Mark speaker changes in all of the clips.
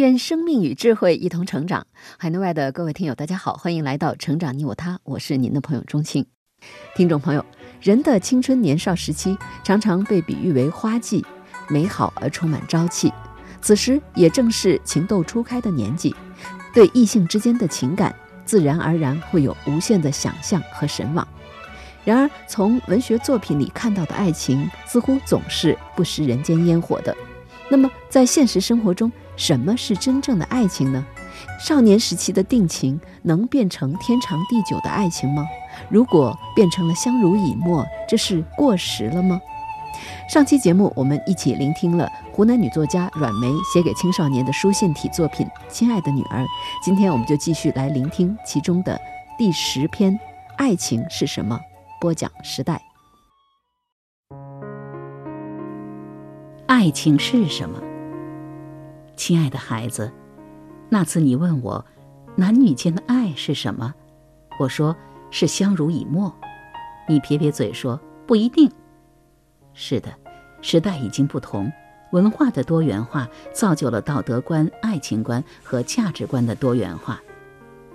Speaker 1: 愿生命与智慧一同成长。海内外的各位听友，大家好，欢迎来到《成长你我他》，我是您的朋友钟青。听众朋友，人的青春年少时期常常被比喻为花季，美好而充满朝气。此时也正是情窦初开的年纪，对异性之间的情感自然而然会有无限的想象和神往。然而，从文学作品里看到的爱情，似乎总是不食人间烟火的。那么，在现实生活中，什么是真正的爱情呢？少年时期的定情能变成天长地久的爱情吗？如果变成了相濡以沫，这是过时了吗？上期节目我们一起聆听了湖南女作家阮梅写给青少年的书信体作品《亲爱的女儿》，今天我们就继续来聆听其中的第十篇《爱情是什么》，播讲时代。
Speaker 2: 爱情是什么？亲爱的孩子，那次你问我，男女间的爱是什么？我说是相濡以沫。你撇撇嘴说不一定。是的，时代已经不同，文化的多元化造就了道德观、爱情观和价值观的多元化。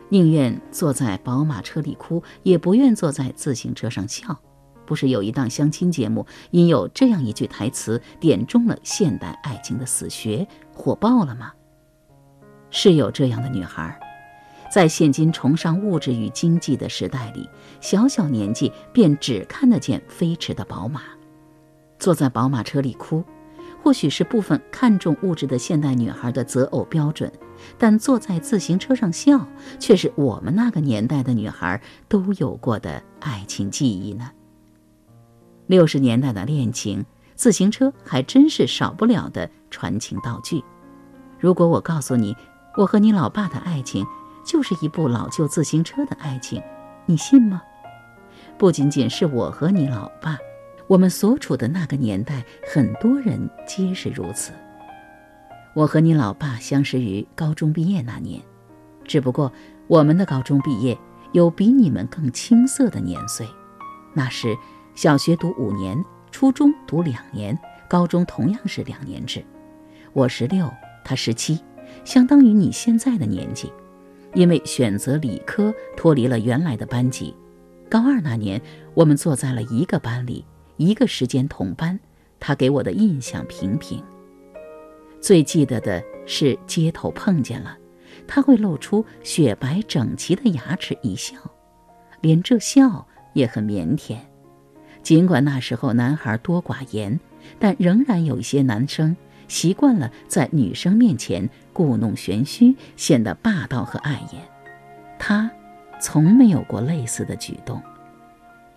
Speaker 2: 宁愿坐在宝马车里哭，也不愿坐在自行车上笑。不是有一档相亲节目，因有这样一句台词点中了现代爱情的死穴，火爆了吗？是有这样的女孩，在现今崇尚物质与经济的时代里，小小年纪便只看得见飞驰的宝马，坐在宝马车里哭，或许是部分看重物质的现代女孩的择偶标准，但坐在自行车上笑，却是我们那个年代的女孩都有过的爱情记忆呢。六十年代的恋情，自行车还真是少不了的传情道具。如果我告诉你，我和你老爸的爱情就是一部老旧自行车的爱情，你信吗？不仅仅是我和你老爸，我们所处的那个年代，很多人皆是如此。我和你老爸相识于高中毕业那年，只不过我们的高中毕业有比你们更青涩的年岁，那时。小学读五年，初中读两年，高中同样是两年制。我十六，他十七，相当于你现在的年纪。因为选择理科，脱离了原来的班级。高二那年，我们坐在了一个班里，一个时间同班。他给我的印象平平。最记得的是街头碰见了，他会露出雪白整齐的牙齿一笑，连这笑也很腼腆。尽管那时候男孩多寡言，但仍然有一些男生习惯了在女生面前故弄玄虚，显得霸道和碍眼。他从没有过类似的举动。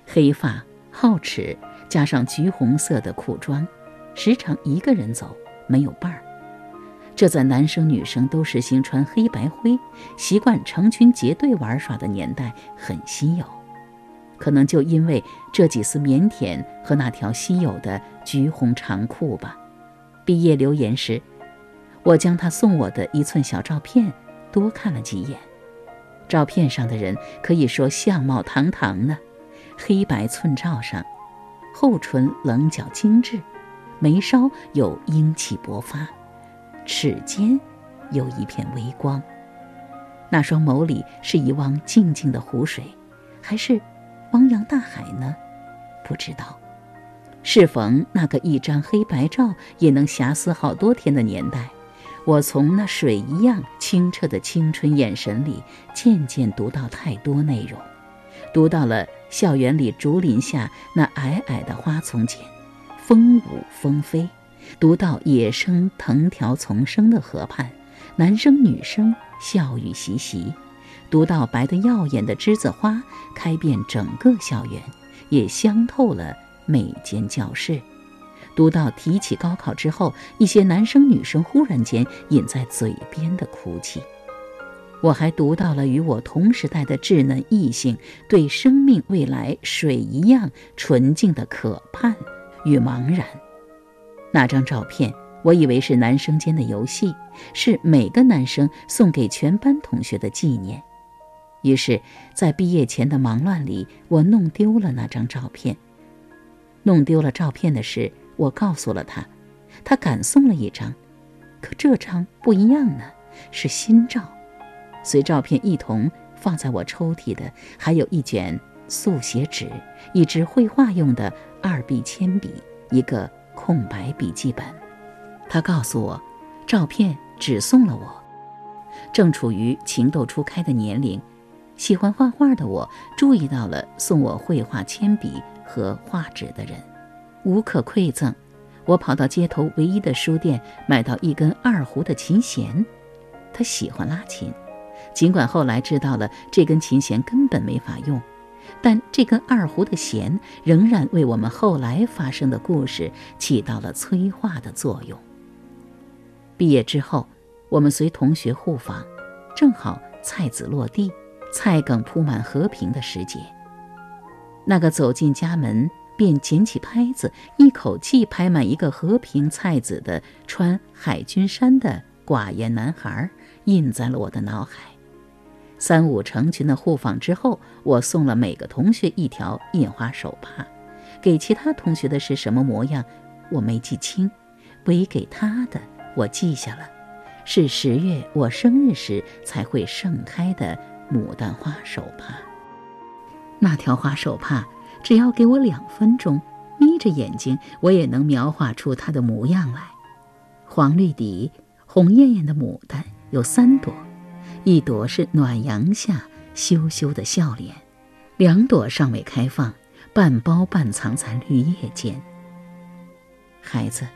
Speaker 2: 黑发、皓齿，加上橘红色的裤装，时常一个人走，没有伴儿。这在男生女生都实行穿黑白灰、习惯成群结队玩耍的年代很稀有。可能就因为这几丝腼腆和那条稀有的橘红长裤吧。毕业留言时，我将他送我的一寸小照片多看了几眼。照片上的人可以说相貌堂堂呢，黑白寸照上，厚唇棱角精致，眉梢有英气勃发，齿间有一片微光。那双眸里是一汪静静的湖水，还是？汪洋大海呢？不知道。适逢那个一张黑白照也能遐思好多天的年代，我从那水一样清澈的青春眼神里，渐渐读到太多内容，读到了校园里竹林下那矮矮的花丛间，风舞风飞；读到野生藤条丛生的河畔，男生女生笑语习习。读到白得耀眼的栀子花开遍整个校园，也香透了每间教室；读到提起高考之后，一些男生女生忽然间隐在嘴边的哭泣。我还读到了与我同时代的稚嫩异性对生命未来水一样纯净的渴盼与茫然。那张照片，我以为是男生间的游戏，是每个男生送给全班同学的纪念。于是，在毕业前的忙乱里，我弄丢了那张照片。弄丢了照片的事，我告诉了他，他赶送了一张，可这张不一样呢，是新照。随照片一同放在我抽屉的，还有一卷速写纸，一支绘画用的二 B 铅笔，一个空白笔记本。他告诉我，照片只送了我。正处于情窦初开的年龄。喜欢画画的我，注意到了送我绘画铅笔和画纸的人，无可馈赠。我跑到街头唯一的书店，买到一根二胡的琴弦。他喜欢拉琴，尽管后来知道了这根琴弦根本没法用，但这根二胡的弦仍然为我们后来发生的故事起到了催化的作用。毕业之后，我们随同学互访，正好菜籽落地。菜梗铺满和平的时节，那个走进家门便捡起拍子，一口气拍满一个和平菜籽的穿海军衫的寡言男孩，印在了我的脑海。三五成群的互访之后，我送了每个同学一条印花手帕，给其他同学的是什么模样，我没记清，唯给他的我记下了，是十月我生日时才会盛开的。牡丹花手帕，那条花手帕，只要给我两分钟，眯着眼睛，我也能描画出它的模样来。黄绿底，红艳艳的牡丹有三朵，一朵是暖阳下羞羞的笑脸，两朵尚未开放，半包半藏在绿叶间。孩子，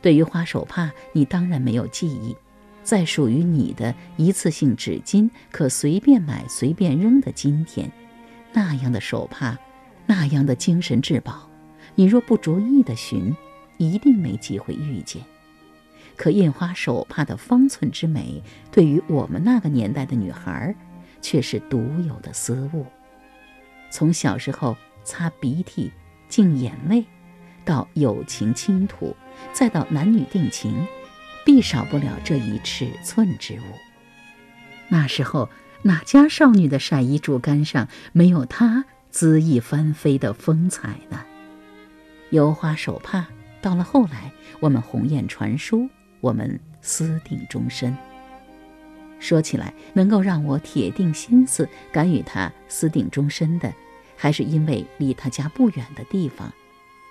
Speaker 2: 对于花手帕，你当然没有记忆。在属于你的一次性纸巾可随便买随便扔的今天，那样的手帕，那样的精神至宝，你若不着意的寻，一定没机会遇见。可印花手帕的方寸之美，对于我们那个年代的女孩，却是独有的思物。从小时候擦鼻涕、净眼泪，到友情倾吐，再到男女定情。必少不了这一尺寸之物。那时候哪家少女的晒衣竹竿上没有它恣意翻飞的风采呢？油花手帕到了后来，我们鸿雁传书，我们私定终身。说起来，能够让我铁定心思，敢与他私定终身的，还是因为离他家不远的地方，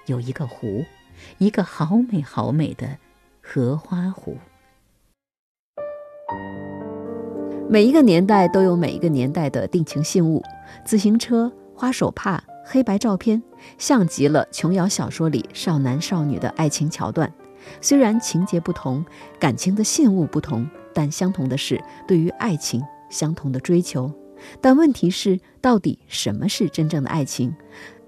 Speaker 2: 有一个湖，一个好美好美的。荷花湖。
Speaker 1: 每一个年代都有每一个年代的定情信物，自行车、花手帕、黑白照片，像极了琼瑶小说里少男少女的爱情桥段。虽然情节不同，感情的信物不同，但相同的是对于爱情相同的追求。但问题是，到底什么是真正的爱情？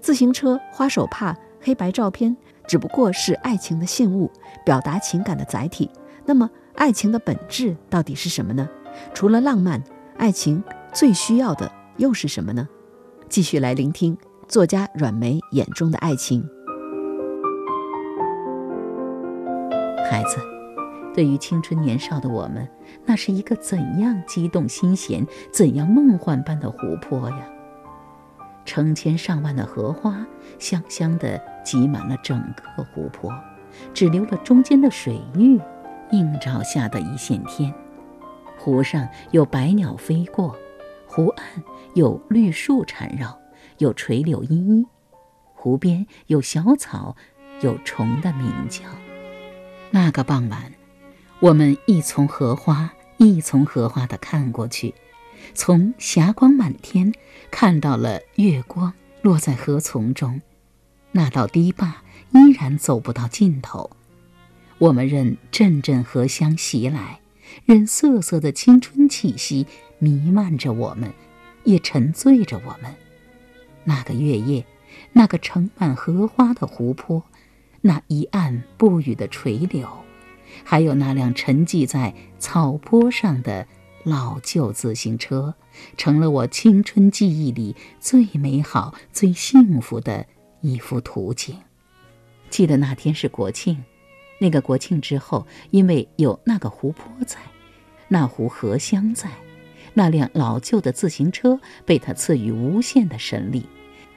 Speaker 1: 自行车、花手帕、黑白照片。只不过是爱情的信物，表达情感的载体。那么，爱情的本质到底是什么呢？除了浪漫，爱情最需要的又是什么呢？继续来聆听作家阮梅眼中的爱情。
Speaker 2: 孩子，对于青春年少的我们，那是一个怎样激动心弦、怎样梦幻般的湖泊呀！成千上万的荷花，香香的挤满了整个湖泊，只留了中间的水域，映照下的一线天。湖上有百鸟飞过，湖岸有绿树缠绕，有垂柳依依，湖边有小草，有虫的鸣叫。那个傍晚，我们一丛荷花一丛荷花的看过去。从霞光满天看到了月光落在河丛中，那道堤坝依然走不到尽头。我们任阵阵荷香袭来，任瑟瑟的青春气息弥漫着我们，也沉醉着我们。那个月夜，那个盛满荷花的湖泊，那一岸不语的垂柳，还有那辆沉寂在草坡上的老旧自行车，成了我青春记忆里最美好、最幸福的一幅图景。记得那天是国庆，那个国庆之后，因为有那个湖泊在，那湖荷香在，那辆老旧的自行车被他赐予无限的神力。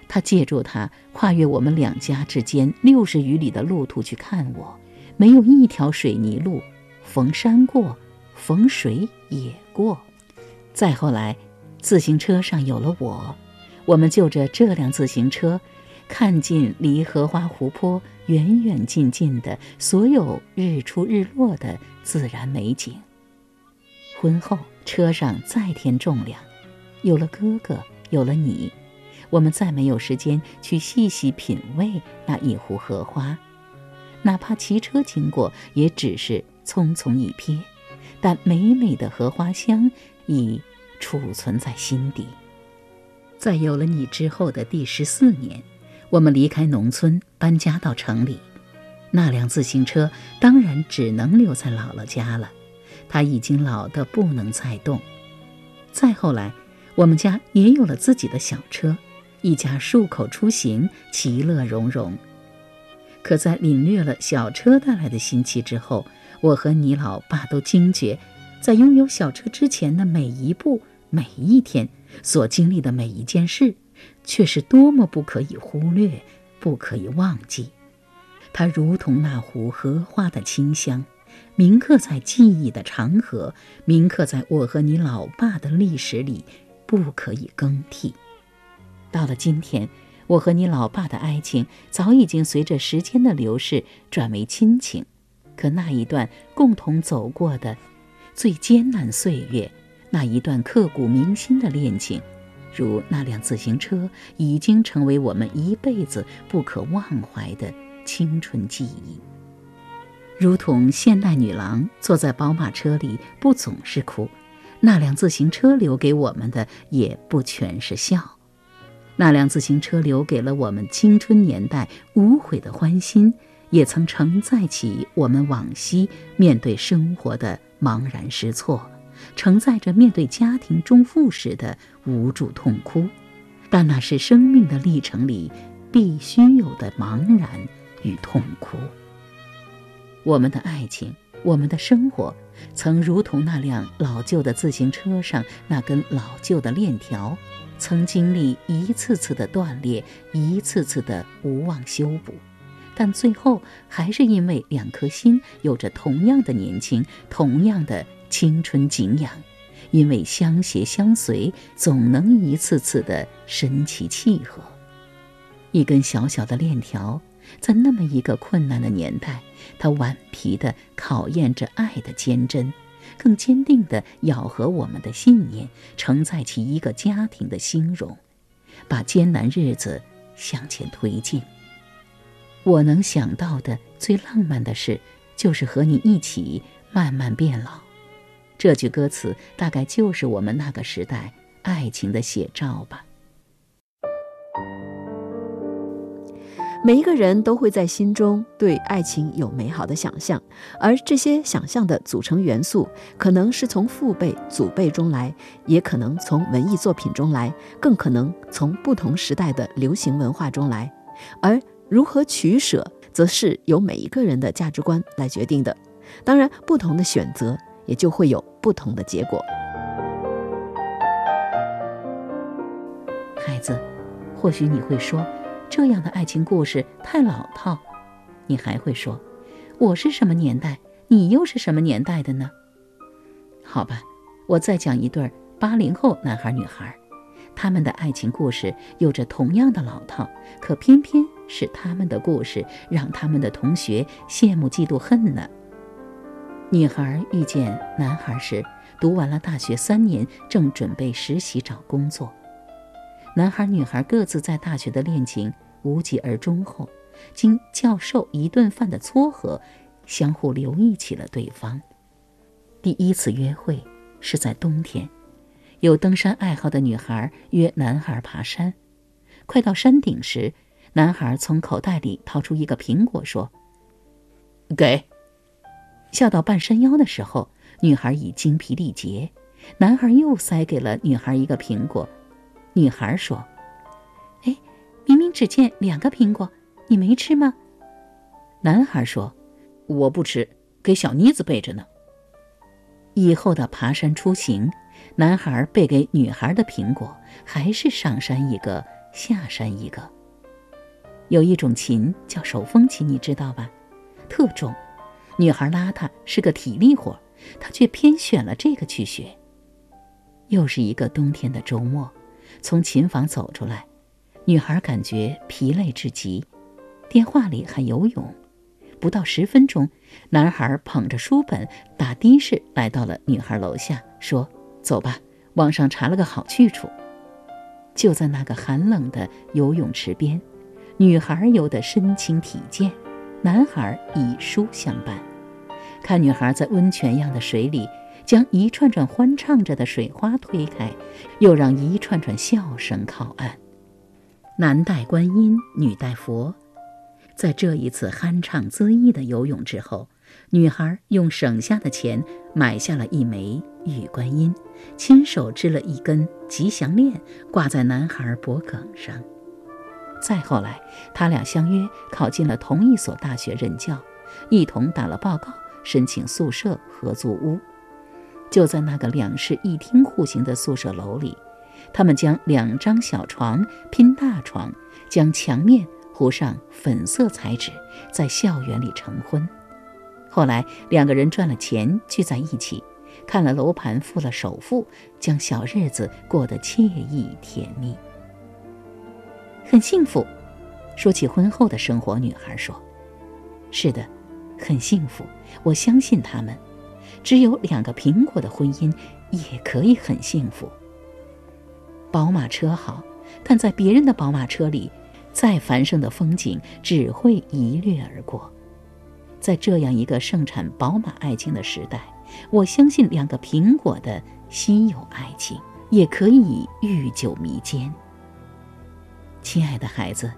Speaker 2: 他借助它跨越我们两家之间六十余里的路途去看我，没有一条水泥路，逢山过，逢水也过。再后来，自行车上有了我，我们就着这辆自行车，看尽离荷花湖泊远远近近的所有日出日落的自然美景。婚后，车上再添重量，有了哥哥，有了你。我们再没有时间去细细品味那一壶荷花，哪怕骑车经过，也只是匆匆一瞥。但美美的荷花香已储存在心底。在有了你之后的第十四年，我们离开农村，搬家到城里。那辆自行车当然只能留在姥姥家了，它已经老得不能再动。再后来，我们家也有了自己的小车。一家数口出行，其乐融融。可在领略了小车带来的新奇之后，我和你老爸都惊觉，在拥有小车之前的每一步、每一天所经历的每一件事，却是多么不可以忽略、不可以忘记。它如同那壶荷花的清香，铭刻在记忆的长河，铭刻在我和你老爸的历史里，不可以更替。到了今天，我和你老爸的爱情早已经随着时间的流逝转为亲情，可那一段共同走过的最艰难岁月，那一段刻骨铭心的恋情，如那辆自行车，已经成为我们一辈子不可忘怀的青春记忆。如同现代女郎坐在宝马车里不总是哭，那辆自行车留给我们的也不全是笑。那辆自行车留给了我们青春年代无悔的欢心，也曾承载起我们往昔面对生活的茫然失措，承载着面对家庭中妇时的无助痛哭。但那是生命的历程里必须有的茫然与痛哭。我们的爱情，我们的生活，曾如同那辆老旧的自行车上那根老旧的链条。曾经历一次次的断裂，一次次的无望修补，但最后还是因为两颗心有着同样的年轻，同样的青春景仰，因为相携相随，总能一次次的神奇契合。一根小小的链条，在那么一个困难的年代，它顽皮的考验着爱的坚贞。更坚定地咬合我们的信念，承载起一个家庭的兴荣，把艰难日子向前推进。我能想到的最浪漫的事，就是和你一起慢慢变老。这句歌词大概就是我们那个时代爱情的写照吧。
Speaker 1: 每一个人都会在心中对爱情有美好的想象，而这些想象的组成元素，可能是从父辈、祖辈中来，也可能从文艺作品中来，更可能从不同时代的流行文化中来。而如何取舍，则是由每一个人的价值观来决定的。当然，不同的选择也就会有不同的结果。
Speaker 2: 孩子，或许你会说。这样的爱情故事太老套，你还会说，我是什么年代，你又是什么年代的呢？好吧，我再讲一对八零后男孩女孩，他们的爱情故事有着同样的老套，可偏偏是他们的故事让他们的同学羡慕嫉妒恨呢。女孩遇见男孩时，读完了大学三年，正准备实习找工作。男孩女孩各自在大学的恋情无疾而终后，经教授一顿饭的撮合，相互留意起了对方。第一次约会是在冬天，有登山爱好的女孩约男孩爬山。快到山顶时，男孩从口袋里掏出一个苹果，说：“给。”笑到半山腰的时候，女孩已精疲力竭。男孩又塞给了女孩一个苹果。女孩说：“哎，明明只见两个苹果，你没吃吗？”男孩说：“我不吃，给小妮子备着呢。”以后的爬山出行，男孩备给女孩的苹果还是上山一个，下山一个。有一种琴叫手风琴，你知道吧？特重。女孩拉它，是个体力活，她却偏选了这个去学。又是一个冬天的周末，从琴房走出来，女孩感觉疲累至极，电话里还游泳。不到十分钟，男孩捧着书本，打的士来到了女孩楼下，说：“走吧，网上查了个好去处。”就在那个寒冷的游泳池边，女孩游得身轻体健，男孩以书相伴。看女孩在温泉样的水里，将一串串欢唱着的水花推开，又让一串串笑声靠岸。男戴观音，女戴佛。在这一次酣畅恣意的游泳之后，女孩用省下的钱买下了一枚玉观音，亲手织了一根吉祥链，挂在男孩脖颈上。再后来，他俩相约考进了同一所大学任教，一同打了报告，申请宿舍合租屋。就在那个两室一厅户型的宿舍楼里，他们将两张小床拼大床，将墙面。糊上粉色彩纸，在校园里成婚。后来两个人赚了钱，聚在一起，看了楼盘，付了首付，将小日子过得惬意甜蜜，很幸福。说起婚后的生活，女孩说：“是的，很幸福。我相信他们，只有两个苹果的婚姻也可以很幸福。宝马车好，但在别人的宝马车里。”再繁盛的风景只会一掠而过，在这样一个盛产宝马爱情的时代，我相信两个苹果的稀有爱情也可以愈久弥坚。亲爱的孩子，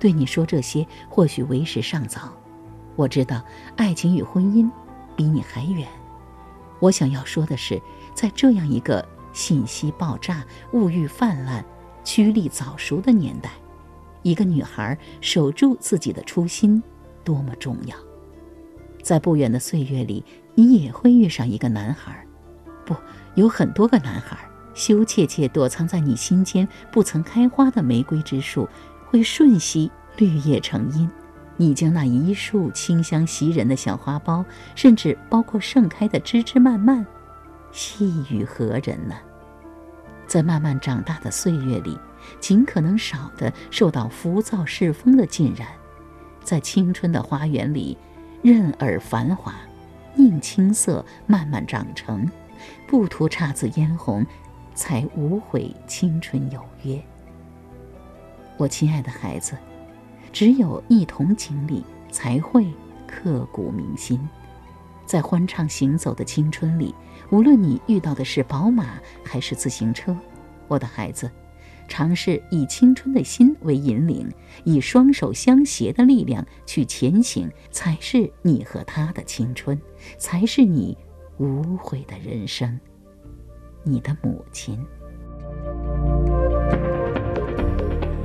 Speaker 2: 对你说这些或许为时尚早，我知道爱情与婚姻离你还远。我想要说的是，在这样一个信息爆炸、物欲泛滥、趋利早熟的年代。一个女孩守住自己的初心，多么重要！在不远的岁月里，你也会遇上一个男孩，不，有很多个男孩，羞怯怯躲藏在你心间不曾开花的玫瑰之树，会瞬息绿叶成荫。你将那一束清香袭人的小花苞，甚至包括盛开的枝枝蔓蔓，细与何人呢？在慢慢长大的岁月里。尽可能少的受到浮躁世风的浸染，在青春的花园里，任尔繁华，宁青色慢慢长成，不图姹紫嫣红，才无悔青春有约。我亲爱的孩子，只有一同经历，才会刻骨铭心。在欢畅行走的青春里，无论你遇到的是宝马还是自行车，我的孩子。尝试以青春的心为引领，以双手相携的力量去前行，才是你和他的青春，才是你无悔的人生。你的母亲。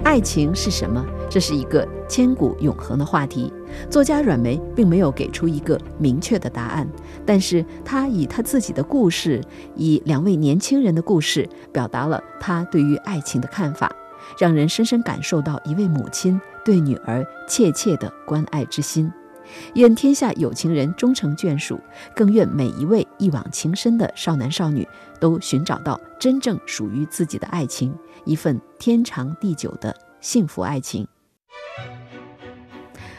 Speaker 1: 爱情是什么？这是一个千古永恒的话题。作家阮梅并没有给出一个明确的答案，但是他以他自己的故事，以两位年轻人的故事，表达了他对于爱情的看法，让人深深感受到一位母亲对女儿切切的关爱之心。愿天下有情人终成眷属，更愿每一位一往情深的少男少女都寻找到真正属于自己的爱情，一份天长地久的幸福爱情。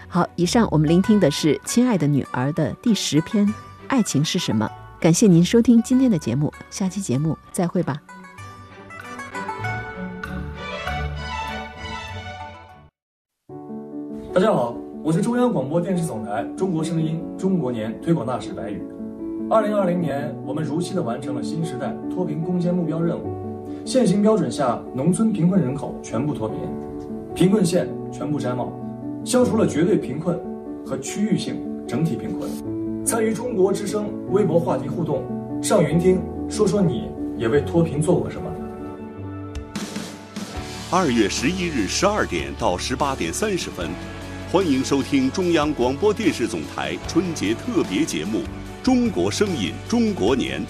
Speaker 1: 好，以上我们聆听的是《亲爱的女儿》的第十篇《爱情是什么》。感谢您收听今天的节目，下期节目再会吧。
Speaker 3: 大家好，我是中央广播电视总台《中国声音》中国年推广大使白宇。二零二零年，我们如期的完成了新时代脱贫攻坚目标任务，现行标准下农村贫困人口全部脱贫。贫困县全部摘帽，消除了绝对贫困和区域性整体贫困。参与中国之声微博话题互动，上云听说说你也为脱贫做过什么。
Speaker 4: 二月十一日十二点到十八点三十分，欢迎收听中央广播电视总台春节特别节目《中国声音中国年》，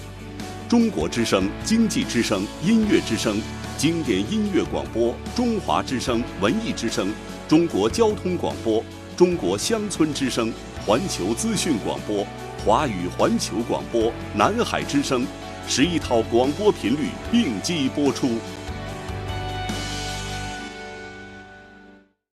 Speaker 4: 中国之声、经济之声、音乐之声、经典音乐广播、中华之声、文艺之声、中国交通广播、中国乡村之声、环球资讯广播、华语环球广播、南海之声，十一套广播频率并机播出。